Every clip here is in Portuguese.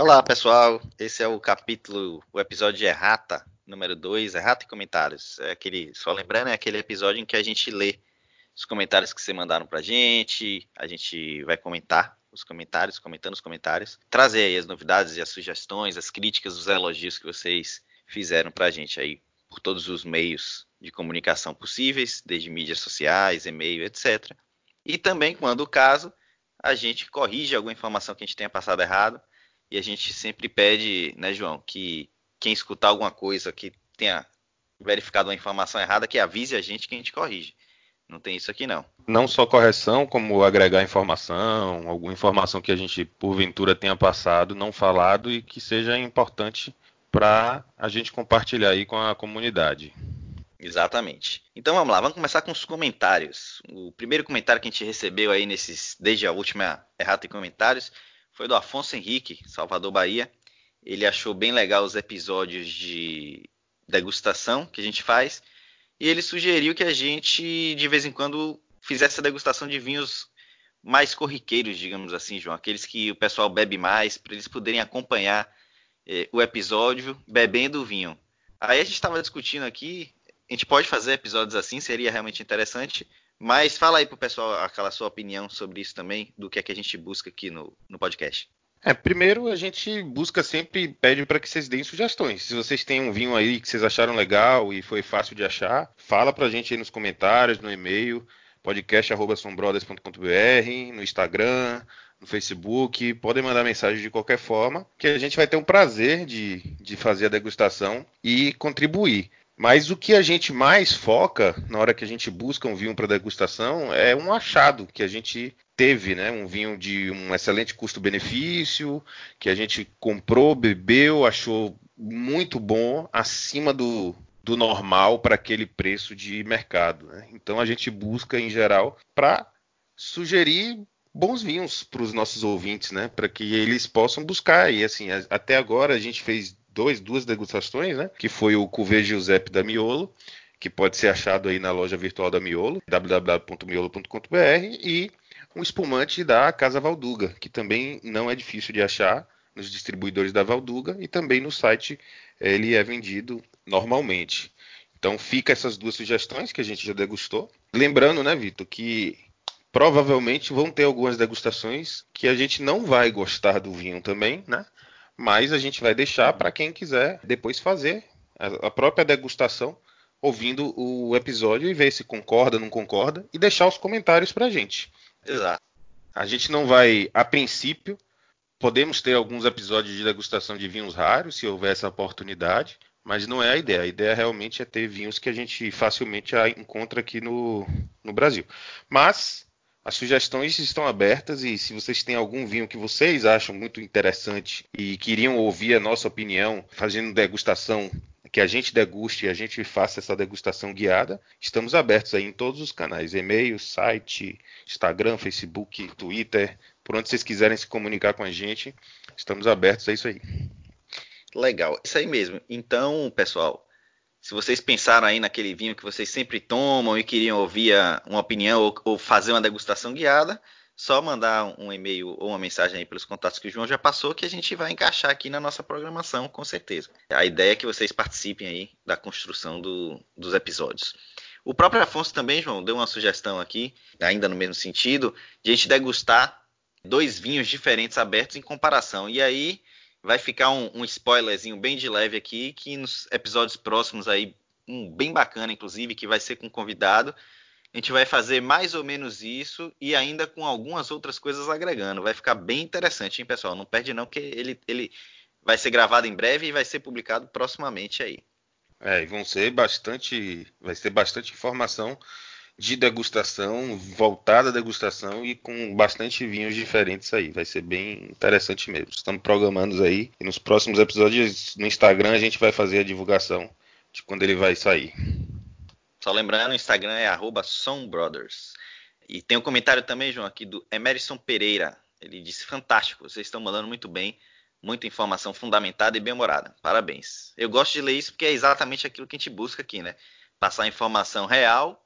Olá, pessoal. Esse é o capítulo, o episódio de Errata, número 2, Errata e Comentários. É aquele, só lembrando, é aquele episódio em que a gente lê os comentários que você mandaram pra gente, a gente vai comentar os comentários, comentando os comentários, trazer aí as novidades e as sugestões, as críticas, os elogios que vocês fizeram pra gente aí por todos os meios de comunicação possíveis, desde mídias sociais, e-mail, etc. E também, quando o caso, a gente corrige alguma informação que a gente tenha passado errado e a gente sempre pede, né, João, que quem escutar alguma coisa que tenha verificado uma informação errada, que avise a gente que a gente corrige. Não tem isso aqui não. Não só correção, como agregar informação, alguma informação que a gente porventura tenha passado, não falado e que seja importante para a gente compartilhar aí com a comunidade. Exatamente. Então vamos lá, vamos começar com os comentários. O primeiro comentário que a gente recebeu aí nesses, desde a última errata em comentários, foi do Afonso Henrique, Salvador, Bahia. Ele achou bem legal os episódios de degustação que a gente faz. E ele sugeriu que a gente, de vez em quando, fizesse a degustação de vinhos mais corriqueiros, digamos assim, João. Aqueles que o pessoal bebe mais, para eles poderem acompanhar eh, o episódio bebendo o vinho. Aí a gente estava discutindo aqui, a gente pode fazer episódios assim, seria realmente interessante. Mas fala aí pro pessoal aquela sua opinião sobre isso também, do que é que a gente busca aqui no, no podcast. É, primeiro a gente busca sempre, pede para que vocês deem sugestões. Se vocês têm um vinho aí que vocês acharam legal e foi fácil de achar, fala pra gente aí nos comentários, no e-mail, podcast.sombrothers.com.br, no Instagram, no Facebook, podem mandar mensagem de qualquer forma, que a gente vai ter um prazer de, de fazer a degustação e contribuir. Mas o que a gente mais foca na hora que a gente busca um vinho para degustação é um achado que a gente teve, né? Um vinho de um excelente custo-benefício, que a gente comprou, bebeu, achou muito bom, acima do, do normal para aquele preço de mercado. Né? Então a gente busca, em geral, para sugerir bons vinhos para os nossos ouvintes, né? Para que eles possam buscar. E assim, até agora a gente fez dois, duas degustações, né? Que foi o Cuvée Giuseppe da Miolo, que pode ser achado aí na loja virtual da Miolo, www.miolo.com.br, e um espumante da Casa Valduga, que também não é difícil de achar nos distribuidores da Valduga e também no site ele é vendido normalmente. Então fica essas duas sugestões que a gente já degustou. Lembrando, né, Vitor, que provavelmente vão ter algumas degustações que a gente não vai gostar do vinho também, né? Mas a gente vai deixar para quem quiser depois fazer a própria degustação, ouvindo o episódio e ver se concorda, não concorda e deixar os comentários para a gente. Exato. A gente não vai, a princípio, podemos ter alguns episódios de degustação de vinhos raros, se houver essa oportunidade, mas não é a ideia. A ideia realmente é ter vinhos que a gente facilmente encontra aqui no, no Brasil. Mas as sugestões estão abertas e se vocês têm algum vinho que vocês acham muito interessante e queriam ouvir a nossa opinião, fazendo degustação, que a gente deguste e a gente faça essa degustação guiada, estamos abertos aí em todos os canais, e-mail, site, Instagram, Facebook, Twitter, por onde vocês quiserem se comunicar com a gente, estamos abertos a isso aí. Legal, isso aí mesmo. Então, pessoal, se vocês pensaram aí naquele vinho que vocês sempre tomam e queriam ouvir uma opinião ou, ou fazer uma degustação guiada, só mandar um e-mail ou uma mensagem aí pelos contatos que o João já passou, que a gente vai encaixar aqui na nossa programação, com certeza. A ideia é que vocês participem aí da construção do, dos episódios. O próprio Afonso também, João, deu uma sugestão aqui, ainda no mesmo sentido, de a gente degustar dois vinhos diferentes abertos em comparação. E aí vai ficar um, um, spoilerzinho bem de leve aqui, que nos episódios próximos aí, um bem bacana, inclusive, que vai ser com convidado, a gente vai fazer mais ou menos isso e ainda com algumas outras coisas agregando. Vai ficar bem interessante, hein, pessoal? Não perde não, que ele, ele vai ser gravado em breve e vai ser publicado proximamente aí. É, e vão ser bastante, vai ser bastante informação de degustação, voltada à degustação e com bastante vinhos diferentes aí. Vai ser bem interessante mesmo. Estamos programando aí e nos próximos episódios no Instagram a gente vai fazer a divulgação de quando ele vai sair. Só lembrando, o Instagram é @sombrothers. E tem um comentário também, João, aqui do Emerson Pereira. Ele disse: "Fantástico, vocês estão mandando muito bem, muita informação fundamentada e bem-humorada. Parabéns". Eu gosto de ler isso porque é exatamente aquilo que a gente busca aqui, né? Passar informação real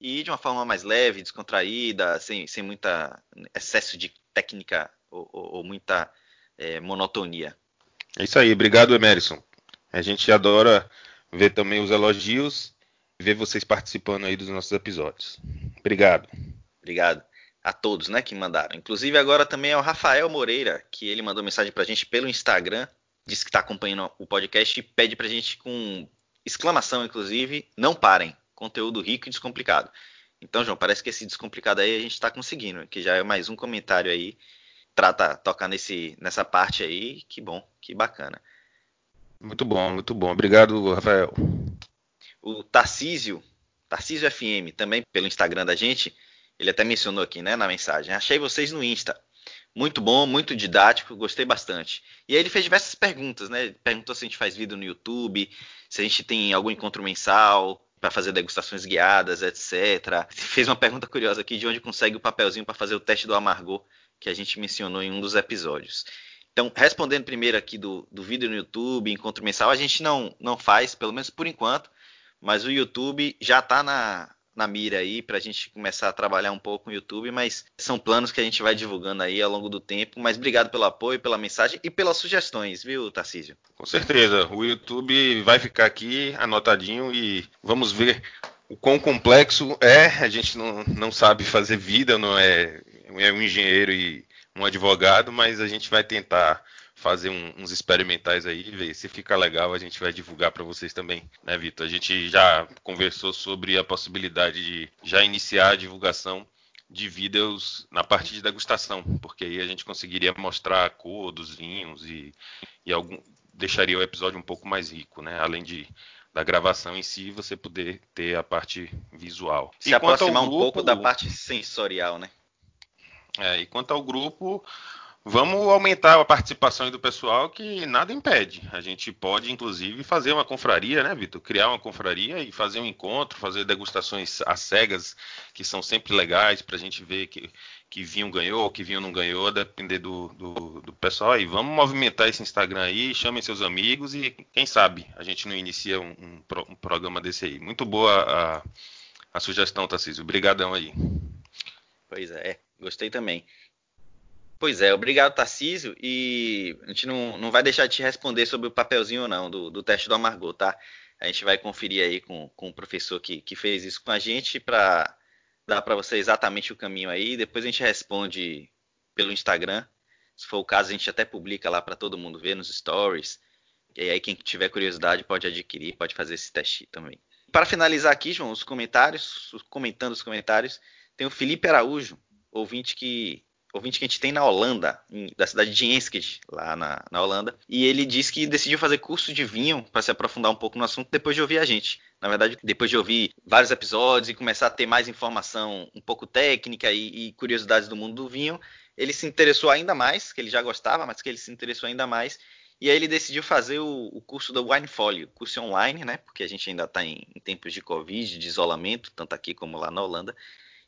e de uma forma mais leve, descontraída, sem, sem muita excesso de técnica ou, ou, ou muita é, monotonia. É isso aí, obrigado, Emerson. A gente adora ver também os elogios e ver vocês participando aí dos nossos episódios. Obrigado. Obrigado a todos, né, que mandaram. Inclusive agora também é o Rafael Moreira, que ele mandou mensagem pra gente pelo Instagram, disse que está acompanhando o podcast e pede pra gente com exclamação, inclusive, não parem, conteúdo rico e descomplicado. Então, João, parece que esse descomplicado aí a gente está conseguindo, que já é mais um comentário aí, trata, toca nesse, nessa parte aí, que bom, que bacana. Muito bom, muito bom. Obrigado, Rafael. O Tarcísio, Tarcísio FM, também pelo Instagram da gente, ele até mencionou aqui, né, na mensagem. Achei vocês no Insta. Muito bom, muito didático, gostei bastante. E aí ele fez diversas perguntas, né? Perguntou se a gente faz vídeo no YouTube, se a gente tem algum encontro mensal para fazer degustações guiadas, etc. Fez uma pergunta curiosa aqui de onde consegue o papelzinho para fazer o teste do amargor que a gente mencionou em um dos episódios. Então, respondendo primeiro aqui do, do vídeo no YouTube, encontro mensal, a gente não, não faz, pelo menos por enquanto, mas o YouTube já está na, na mira aí para a gente começar a trabalhar um pouco no YouTube, mas são planos que a gente vai divulgando aí ao longo do tempo. Mas obrigado pelo apoio, pela mensagem e pelas sugestões, viu, Tarcísio? Com certeza. O YouTube vai ficar aqui anotadinho e vamos ver o quão complexo é. A gente não, não sabe fazer vida, não é, é um engenheiro e um advogado, mas a gente vai tentar fazer um, uns experimentais aí, ver se fica legal, a gente vai divulgar para vocês também, né, Vitor? A gente já conversou sobre a possibilidade de já iniciar a divulgação de vídeos na parte de degustação, porque aí a gente conseguiria mostrar a cor dos vinhos e, e algum, deixaria o episódio um pouco mais rico, né? Além de da gravação em si, você poder ter a parte visual. Se e aproximar grupo, um pouco da parte sensorial, né? É, e quanto ao grupo, Vamos aumentar a participação do pessoal, que nada impede. A gente pode, inclusive, fazer uma confraria, né, Vitor? Criar uma confraria e fazer um encontro, fazer degustações às cegas, que são sempre legais para a gente ver que, que vinho ganhou, que vinho não ganhou, depender do, do, do, pessoal. E vamos movimentar esse Instagram aí, chamem seus amigos e quem sabe a gente não inicia um, um, um programa desse aí. Muito boa a, a sugestão, Tarcísio. Obrigadão aí. Pois é, gostei também. Pois é, obrigado, Tarcísio. E a gente não, não vai deixar de te responder sobre o papelzinho não, do, do teste do Amargor, tá? A gente vai conferir aí com, com o professor que, que fez isso com a gente para dar para você exatamente o caminho aí. Depois a gente responde pelo Instagram. Se for o caso, a gente até publica lá para todo mundo ver nos stories. E aí, quem tiver curiosidade pode adquirir, pode fazer esse teste também. Para finalizar aqui, João, os comentários, comentando os comentários, tem o Felipe Araújo, ouvinte que ouvinte que a gente tem na Holanda, em, da cidade de Enschede, lá na, na, Holanda, e ele disse que decidiu fazer curso de vinho para se aprofundar um pouco no assunto depois de ouvir a gente. Na verdade, depois de ouvir vários episódios e começar a ter mais informação um pouco técnica e, e curiosidades do mundo do vinho, ele se interessou ainda mais, que ele já gostava, mas que ele se interessou ainda mais, e aí ele decidiu fazer o, o curso da Winefolio, curso online, né? Porque a gente ainda está em, em tempos de Covid, de isolamento, tanto aqui como lá na Holanda.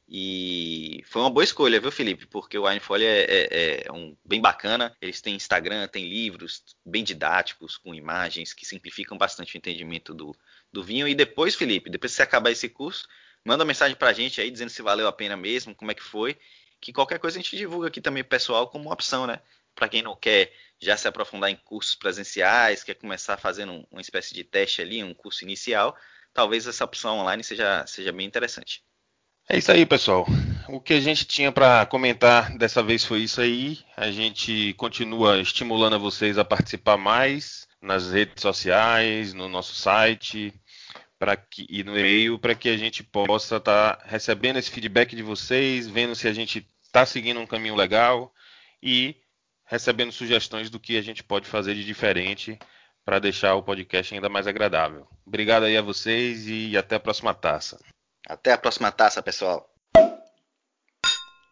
E foi uma boa escolha, viu, Felipe? Porque o Winefolio é, é, é, um, bem bacana. Eles têm Instagram, têm livros bem didáticos, com imagens que simplificam bastante o entendimento do, do vinho. E depois, Felipe, depois que você acabar esse curso, manda uma mensagem pra gente aí dizendo se valeu a pena mesmo, como é que foi. Que qualquer coisa a gente divulga aqui também pessoal como opção, né? Para quem não quer já se aprofundar em cursos presenciais, quer começar fazendo uma espécie de teste ali, um curso inicial, talvez essa opção online seja, seja bem interessante. É isso aí, pessoal. O que a gente tinha para comentar dessa vez foi isso aí. A gente continua estimulando vocês a participar mais nas redes sociais, no nosso site que, e no e-mail para que a gente possa estar tá recebendo esse feedback de vocês, vendo se a gente está seguindo um caminho legal e recebendo sugestões do que a gente pode fazer de diferente para deixar o podcast ainda mais agradável. Obrigado aí a vocês e até a próxima taça. Até a próxima taça, pessoal.